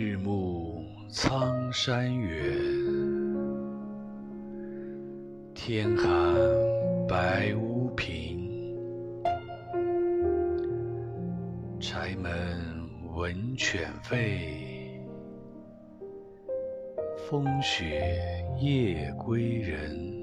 日暮苍山远天寒白屋贫柴门闻犬吠风雪夜归人